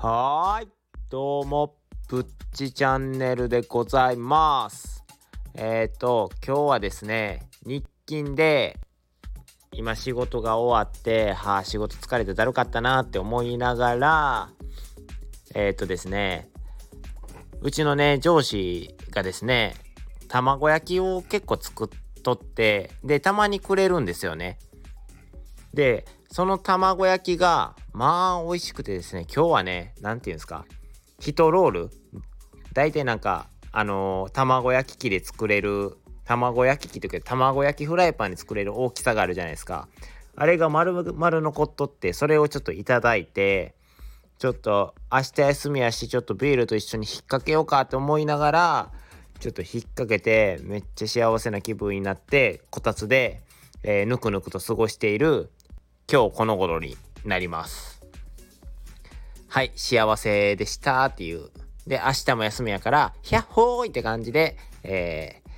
はーい。どうも、ぶっちチャンネルでございます。えっ、ー、と、今日はですね、日勤で、今仕事が終わって、はあ、仕事疲れてだるかったなって思いながら、えっ、ー、とですね、うちのね、上司がですね、卵焼きを結構作っとって、で、たまにくれるんですよね。で、その卵焼きが、まあ、美味しくてですね、今日はね、なんていうんですか、1ロール、大体なんか、あのー卵焼き器で作れる、卵焼き器というか、卵焼きフライパンで作れる大きさがあるじゃないですか。あれが丸々残っとって、それをちょっといただいて、ちょっと明日休みやし、ちょっとビールと一緒に引っ掛けようかと思いながら、ちょっと引っ掛けて、めっちゃ幸せな気分になって、こたつで、えーぬくぬくと過ごしている今日この頃になります。はい、幸せでしたっていう。で、明日も休みやから、ひゃっほーいって感じで、えー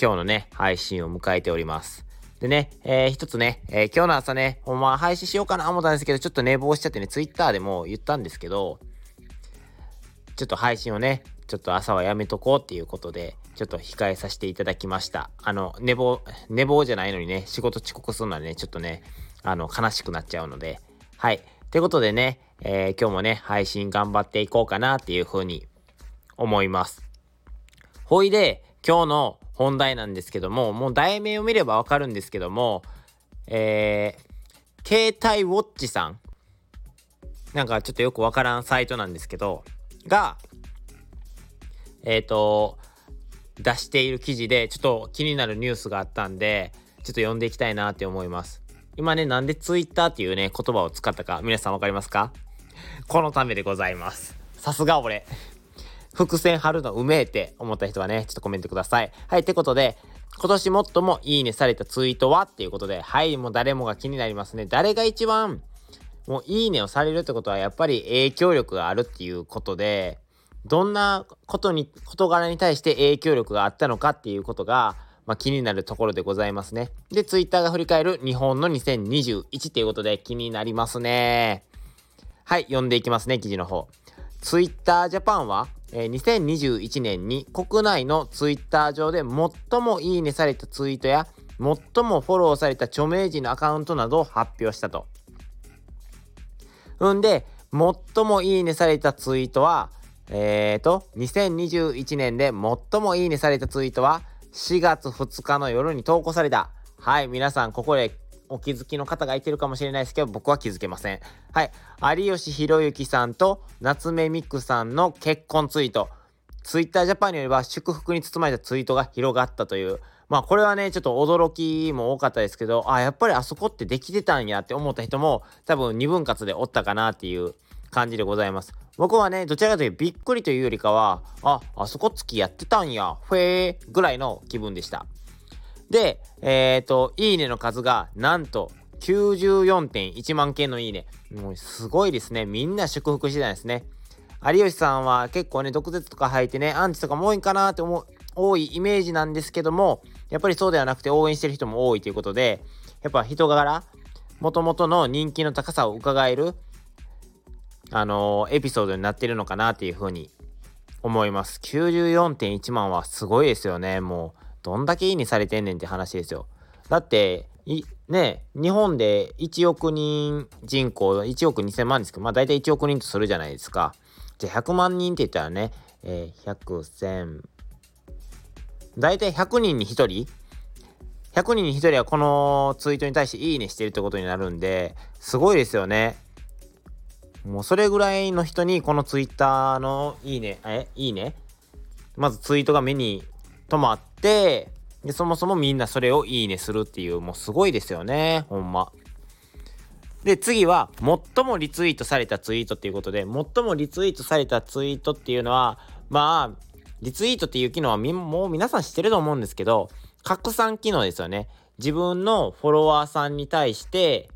今日のね、配信を迎えております。でね、えー一つね、えー今日の朝ね、ほんま配信しようかな思ったんですけど、ちょっと寝坊しちゃってね、ツイッターでも言ったんですけど、ちょっと配信をね、ちょっと朝はやめとこうっていうことで、ちょっと控えさせていただきました。あの、寝坊、寝坊じゃないのにね、仕事遅刻するのはね、ちょっとね、あの、悲しくなっちゃうので、はい。ってことでね、えー今日もね、配信頑張っていこうかなっていうふうに思います。ほいで、今日の本題なんですけども、もう題名を見ればわかるんですけども、えー、携帯ウォッチさん、なんかちょっとよくわからんサイトなんですけど、が、えっ、と、出している記事で、ちょっと気になるニュースがあったんで、ちょっと読んでいきたいなって思います。今ね、なんでツイッターっていうね、言葉を使ったか、皆さんわかりますか？このためでございます。さすが俺。伏線張るのうめえって思った人はね、ちょっとコメントください。はい、ってことで、今年最もいいねされたツイートは？っていうことで、はい、もう誰もが気になりますね。誰が一番、もういいねをされるってことは、やっぱり影響力があるっていうことで、どんなことに、事柄に対して影響力があったのかっていうことが、まあ、気になるところでございますね。で、ツイッターが振り返る日本の2021っていうことで気になりますね。はい、読んでいきますね、記事の方。ツイッタージャパンは、えー2021年に国内のツイッター上で最もいいねされたツイートや最もフォローされた著名人のアカウントなどを発表したと。んで、最もいいねされたツイートは、えーと、2021年で最もいいねされたツイートは、4月2日の夜に投稿された。はい、皆さん、ここでお気づきの方がいてるかもしれないですけど、僕は気づけません。はい、有吉弘行さんと夏目美久さんの結婚ツイート。ツイッタージャパンによれば祝福に包まれたツイートが広がったという。まあこれはね、ちょっと驚きも多かったですけど、あ、やっぱりあそこってできてたんやって思った人も多分二分割でおったかなっていう感じでございます。僕はね、どちらかというとびっくりというよりかは、あ、あそこ付きやってたんや、ふえーぐらいの気分でした。で、えっ、と、いいねの数がなんと94.1万件のいいね。もうすごいですね。みんな祝福してたんですね。有吉さんは結構ね、毒舌とか吐いてね、アンチとかも多いかなって思う、多いイメージなんですけども、やっぱりそうではなくて応援してる人も多いということで、やっぱ人柄、もともとの人気の高さを伺える、あのーエピソードになってるのかなっていうふうに思います。94.1万はすごいですよね。もう、どんだけいいにされてんねんって話ですよ。だって、ね、日本で1億人人口、1億2000万ですけど、まあ大体1億人とするじゃないですか。じゃあ100万人って言ったらね、えー、100,000、大体100人に1人 ?100 人に1人はこのツイートに対していいねしてるってことになるんで、すごいですよね。もうそれぐらいの人にこのツイッターのいいね、え、いいね？まずツイートが目に留まって、で、そもそもみんなそれをいいねするっていう、もうすごいですよね、ほんま。で、次は、最もリツイートされたツイートっていうことで、最もリツイートされたツイートっていうのは、まあ、リツイートっていう機能はみもう皆さん知ってると思うんですけど、拡散機能ですよね。自分のフォロワーさんに対して、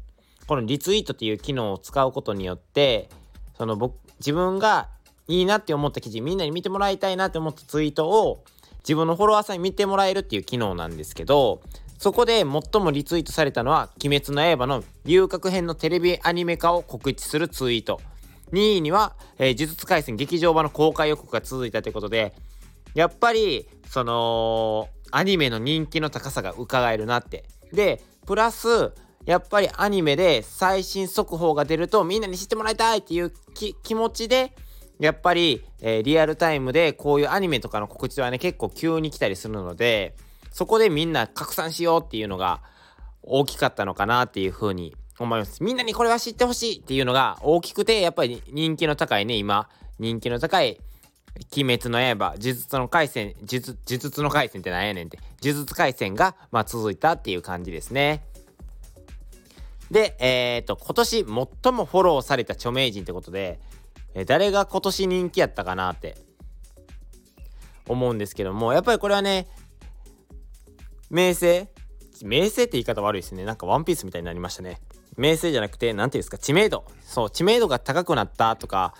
このリツイートっていう機能を使うことによって、その僕、自分がいいなって思った記事、みんなに見てもらいたいなって思ったツイートを、自分のフォロワーさんに見てもらえるっていう機能なんですけど、そこで最もリツイートされたのは、鬼滅の刃の遊郭編のテレビアニメ化を告知するツイート。2位には、えー、呪術廻戦劇場版の公開予告が続いたということで、やっぱり、その、アニメの人気の高さが伺えるなって。で、プラス、やっぱりアニメで最新速報が出るとみんなに知ってもらいたいっていう気持ちで、やっぱり、えー、リアルタイムでこういうアニメとかの告知はね、結構急に来たりするので、そこでみんな拡散しようっていうのが大きかったのかなっていうふうに思います。みんなにこれは知ってほしいっていうのが大きくて、やっぱり人気の高いね、今、人気の高い、鬼滅の刃、呪術の回戦、呪術、の回戦ってなんやねんって、呪術回戦が、まあ、続いたっていう感じですね。で、えっ、と、今年最もフォローされた著名人ってことで、え誰が今年人気やったかなって思うんですけども、やっぱりこれはね、名声名声って言い方悪いですね。なんかワンピースみたいになりましたね。名声じゃなくて、何て言うんですか、知名度。そう、知名度が高くなったとか、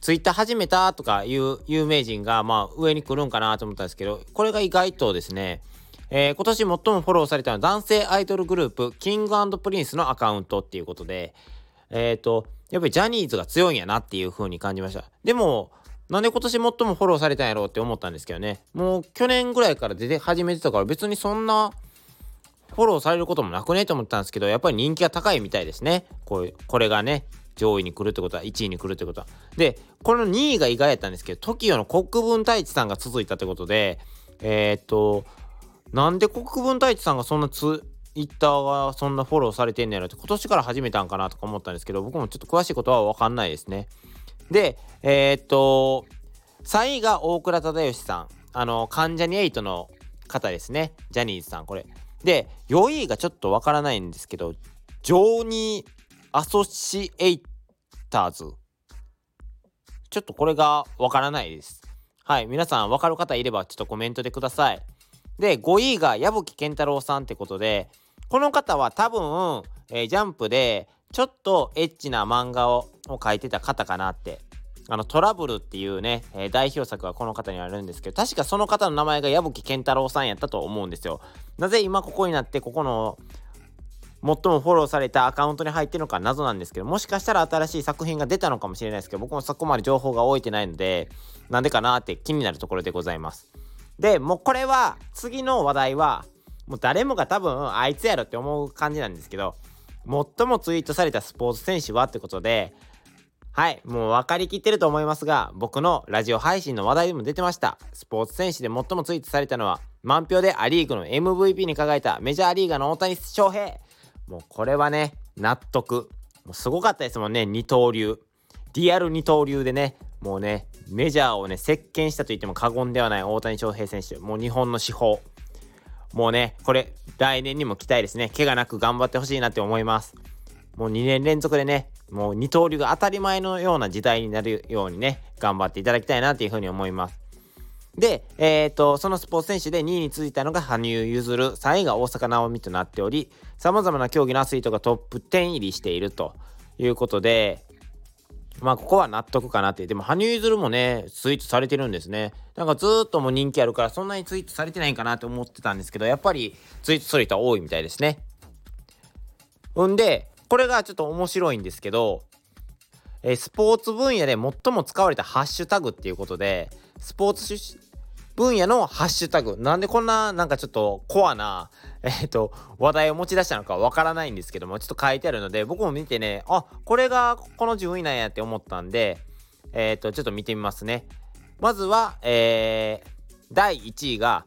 ツイッター始めたとかいう有名人が、まあ、上に来るんかなと思ったんですけど、これが意外とですね、えー、今年最もフォローされたのは男性アイドルグループ、キングプリンスのアカウントっていうことで、えっ、ー、と、やっぱりジャニーズが強いんやなっていう風に感じました。でも、なんで今年最もフォローされたんやろうって思ったんですけどね。もう去年ぐらいから出て始めてたから別にそんなフォローされることもなくねと思ったんですけど、やっぱり人気が高いみたいですね。こうこれがね、上位に来るってことは、1位に来るってことは。で、この2位が意外やったんですけど、TOKIO の国分太一さんが続いたってことで、えー、っと、なんで国分太一さんがそんなツイッターがそんなフォローされてんねやろって、今年から始めたんかなとか思ったんですけど、僕もちょっと詳しいことは分かんないですね。で、えー、っと、3位が大倉忠義さん。あの、関ジャニ∞の方ですね。ジャニーズさん、これ。で、4位がちょっとわからないんですけど、ジョーニー・アソシエイターズ。ちょっとこれがわからないです。はい、皆さんわかる方いればちょっとコメントでください。で、5位が矢吹健太郎さんってことで、この方は多分、えー、ジャンプでちょっとエッチな漫画を描いてた方かなってあのトラブルっていうね、えー、代表作がこの方にあるんですけど、確かその方の名前が矢吹健太郎さんやったと思うんですよ。なぜ今ここになってここの最もフォローされたアカウントに入ってるのか謎なんですけど、もしかしたら新しい作品が出たのかもしれないですけど、僕もそこまで情報が置いてないので、なんでかなって気になるところでございます。で、もうこれは、次の話題は、もう誰もが多分あいつやろって思う感じなんですけど、最もツイートされたスポーツ選手はってことで、はい、もう分かりきってると思いますが、僕のラジオ配信の話題でも出てました。スポーツ選手で最もツイートされたのは、満票でア・リーグの MVP に輝いたメジャーリーガーの大谷翔平。もうこれはね、納得。もうすごかったですもんね、二刀流。リアル二刀流でね、もうね、メジャーをね、席巻したと言っても過言ではない大谷翔平選手。もう日本の至宝。もうね、これ、来年にも期待ですね。怪我なく頑張ってほしいなって思います。もう2年連続でね、もう二刀流が当たり前のような時代になるようにね、頑張っていただきたいなというふうに思います。で、え、ー、と、そのスポーツ選手で2位に続いたのが羽生結弦、3位が大坂なおみとなっており、様々な競技のアスリートがトップ10入りしているということで、まあ、ここは納得かなって。でも、羽生結弦もね、ツイートされてるんですね。なんかずっともう人気あるから、そんなにツイートされてないんかなと思ってたんですけど、やっぱりツイートする人は多いみたいですね。んで、これがちょっと面白いんですけど、えー、スポーツ分野で最も使われたハッシュタグっていうことで、スポーツ分野のハッシュタグ。なんでこんななんかちょっとコアな、えっ、ー、と、話題を持ち出したのかわからないんですけども、ちょっと書いてあるので、僕も見てね、あ、これがこの順位なんやって思ったんで、えっ、ー、と、ちょっと見てみますね。まずは、えー、第1位が、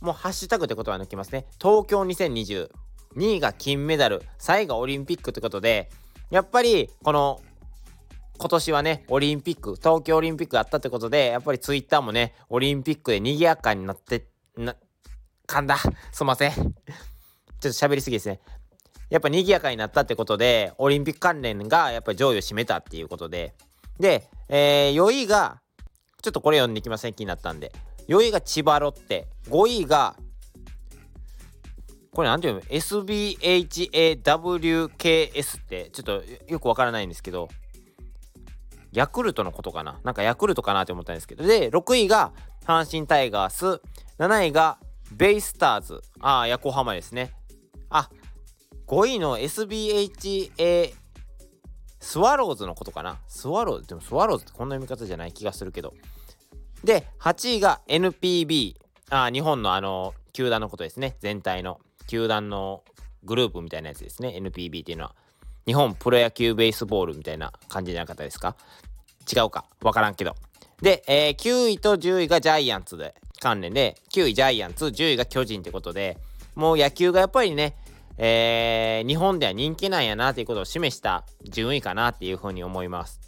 もうハッシュタグってことは抜きますね。東京2020。2位が金メダル、3位がオリンピックということで、やっぱりこの今年はね、オリンピック、東京オリンピックあったってことで、やっぱりツイッターもね、オリンピックで賑やかになって、な、噛んだ。すいません。ちょっと喋りすぎですね。やっぱ賑やかになったってことで、オリンピック関連がやっぱり上位を占めたっていうことで、で、えー、4位が、ちょっとこれ読んできません、気になったんで。4位が千葉ロッテ、5位がこれなんていうの ?SBHAWKS ってちょっとよくわからないんですけど、ヤクルトのことかな？なんかヤクルトかなって思ったんですけど。で、6位が阪神タイガース、7位がベイスターズ、ああ、横浜ですね。あ、5位の SBHA スワローズのことかな？スワローズでもスワローズってこんな読み方じゃない気がするけど。で8位が NPB あ日本のあの球団のことですね。全体の球団のグループみたいなやつですね。NPB っていうのは。日本プロ野球ベースボールみたいな感じじゃなかったですか？違うか。分からんけど。で、えー、9位と10位がジャイアンツで関連で9位ジャイアンツ10位が巨人ってことでもう野球がやっぱりねえー、日本では人気なんやなということを示した順位かなっていうふうに思います。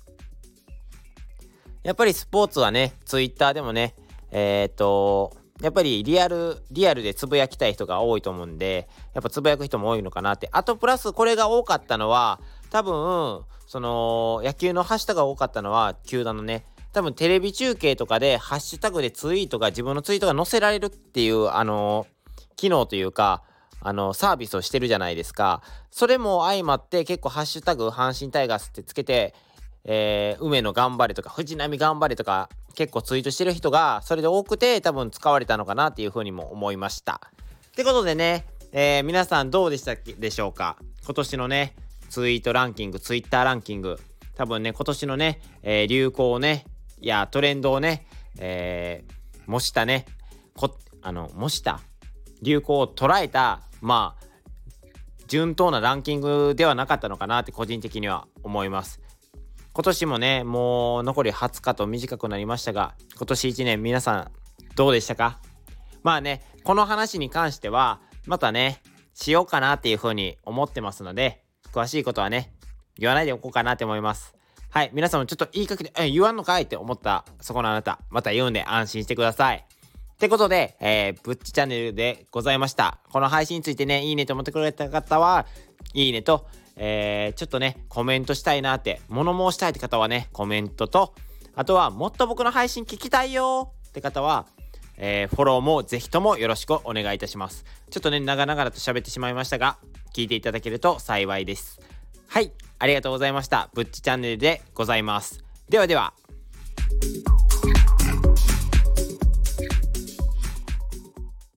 やっぱりスポーツはね、ツイッターでもね、えー、っと、やっぱりリアル、リアルでつぶやきたい人が多いと思うんで、やっぱつぶやく人も多いのかなって。あとプラスこれが多かったのは、多分、その、野球のハッシュタグが多かったのは、球団のね、多分テレビ中継とかでハッシュタグでツイートが自分のツイートが載せられるっていう、あの機能というか、あの、サービスをしてるじゃないですか。それも相まって結構ハッシュタグ阪神タイガースってつけて、えー、梅野頑張れとか藤波頑張れとか結構ツイートしてる人がそれで多くて多分使われたのかなっていうふうにも思いました。ってことでね、えー、皆さんどうでしたでしょうか？今年のね、ツイートランキング、ツイッターランキング、多分ね、今年のね、えー、流行をね、いや、トレンドをね、えー、模したね、こあの、模した流行を捉えたまあ順当なランキングではなかったのかなって個人的には思います。今年もねもう残り20日と短くなりましたが今年1年皆さんどうでしたか？まあねこの話に関してはまたねしようかなっていうふうに思ってますので詳しいことはね言わないでおこうかなって思います。はい皆さんもちょっと言いかけてえ言わんのかい？って思ったそこのあなたまた言うんで安心してください。ってことで、えー、ぶっちチャンネルでございました。この配信についてね、いいねと思ってくれた方は、いいねと、えー、ちょっとね、コメントしたいなって、物申したいって方はね、コメントと、あとは、もっと僕の配信聞きたいよって方は、えー、フォローもぜひともよろしくお願いいたします。ちょっとね、長々と喋ってしまいましたが、聞いていただけると幸いです。はい、ありがとうございました。ぶっちチャンネルでございます。ではでは。